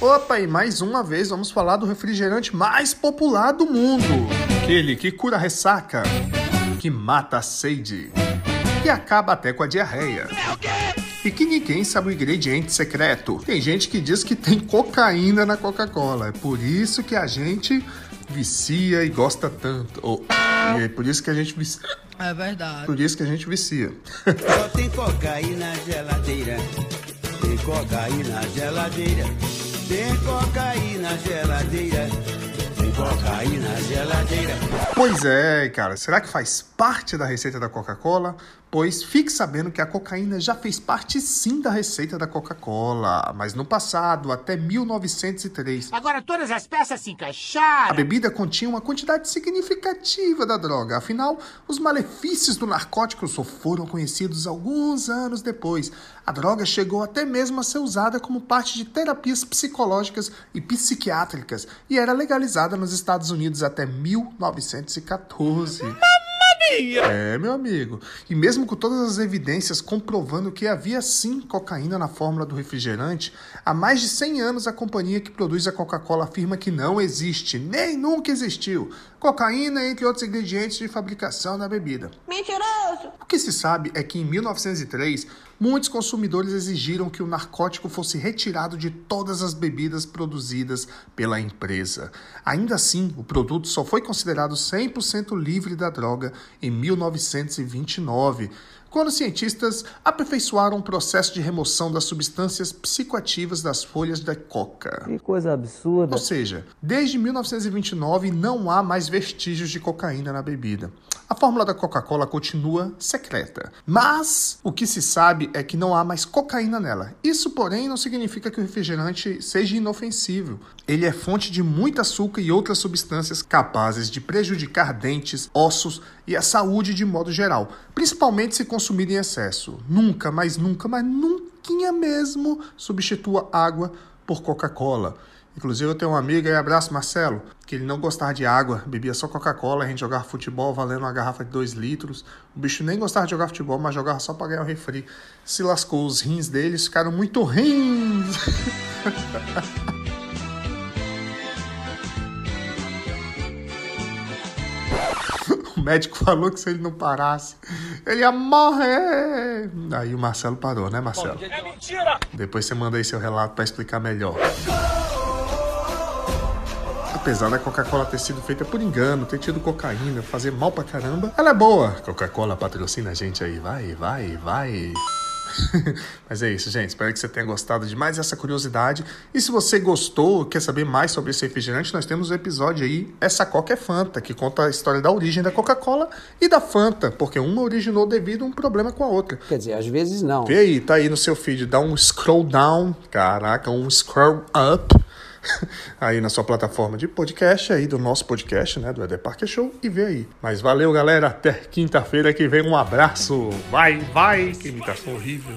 Opa, e mais uma vez vamos falar do refrigerante mais popular do mundo. Aquele que cura a ressaca, que mata a sede e acaba até com a diarreia. E que ninguém sabe o ingrediente secreto. Tem gente que diz que tem cocaína na Coca-Cola. É por isso que a gente vicia e gosta tanto. Oh, e é por isso que a gente vicia. É verdade. Por isso que a gente vicia. Só tem cocaína na geladeira. Tem cocaína na geladeira. Tem cocaína na geladeira. Tem cocaína na geladeira. Pois é, cara. Será que faz parte da receita da Coca-Cola? Pois fique sabendo que a cocaína já fez parte sim da receita da Coca-Cola, mas no passado, até 1903. Agora todas as peças se A encaixaram. bebida continha uma quantidade significativa da droga, afinal, os malefícios do narcótico só foram conhecidos alguns anos depois. A droga chegou até mesmo a ser usada como parte de terapias psicológicas e psiquiátricas e era legalizada nos Estados Unidos até 1914. É, meu amigo. E mesmo com todas as evidências comprovando que havia sim cocaína na fórmula do refrigerante, há mais de 100 anos a companhia que produz a Coca-Cola afirma que não existe, nem nunca existiu, cocaína entre outros ingredientes de fabricação da bebida. Mentiroso! O que se sabe é que em 1903, muitos consumidores exigiram que o narcótico fosse retirado de todas as bebidas produzidas pela empresa. Ainda assim, o produto só foi considerado 100% livre da droga em 1929, quando cientistas aperfeiçoaram o processo de remoção das substâncias psicoativas das folhas da coca. Que coisa absurda. Ou seja, desde 1929 não há mais vestígios de cocaína na bebida. A fórmula da Coca-Cola continua secreta, mas o que se sabe é que não há mais cocaína nela. Isso, porém, não significa que o refrigerante seja inofensivo. Ele é fonte de muito açúcar e outras substâncias capazes de prejudicar dentes, ossos e a saúde de modo geral, principalmente se consumido em excesso. Nunca, mas nunca, mas nunca mesmo substitua água por Coca-Cola. Inclusive, eu tenho um amigo aí, abraço Marcelo, que ele não gostava de água, bebia só Coca-Cola, a gente jogava futebol valendo uma garrafa de 2 litros. O bicho nem gostava de jogar futebol, mas jogava só pra ganhar o refri. Se lascou, os rins deles ficaram muito rins. O médico falou que se ele não parasse, ele ia morrer. Aí o Marcelo parou, né, Marcelo? É mentira! Depois você manda aí seu relato pra explicar melhor. Apesar da Coca-Cola ter sido feita por engano, ter tido cocaína, fazer mal pra caramba, ela é boa. Coca-Cola patrocina a gente aí, vai, vai, vai. Mas é isso, gente. Espero que você tenha gostado de mais essa curiosidade. E se você gostou, quer saber mais sobre esse refrigerante, nós temos o um episódio aí, Essa Coca é Fanta, que conta a história da origem da Coca-Cola e da Fanta, porque uma originou devido a um problema com a outra. Quer dizer, às vezes não. Vê aí, tá aí no seu feed, dá um scroll down, caraca, um scroll up aí na sua plataforma de podcast aí do nosso podcast, né, do Eder Parker Show e vê aí. Mas valeu, galera, até quinta-feira que vem um abraço. Vai, vai, que imitação horrível.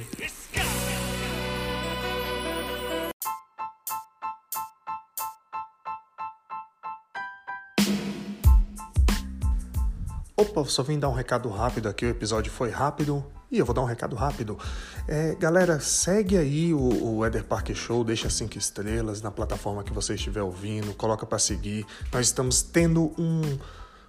Opa, só vim dar um recado rápido aqui, o episódio foi rápido e eu vou dar um recado rápido. É, galera, segue aí o, o Eder Parker Show, deixa cinco estrelas na plataforma que você estiver ouvindo, coloca para seguir. Nós estamos tendo um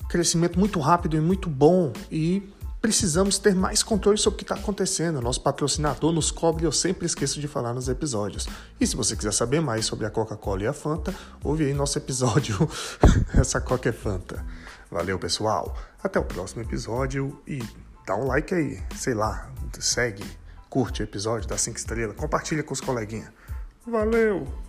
crescimento muito rápido e muito bom e precisamos ter mais controle sobre o que está acontecendo. Nosso patrocinador nos cobre, eu sempre esqueço de falar nos episódios. E se você quiser saber mais sobre a Coca-Cola e a Fanta, ouve aí nosso episódio Essa Coca é Fanta. Valeu, pessoal. Até o próximo episódio e dá um like aí, sei lá, segue, curte o episódio, dá cinco estrelas, compartilha com os coleguinhas. Valeu!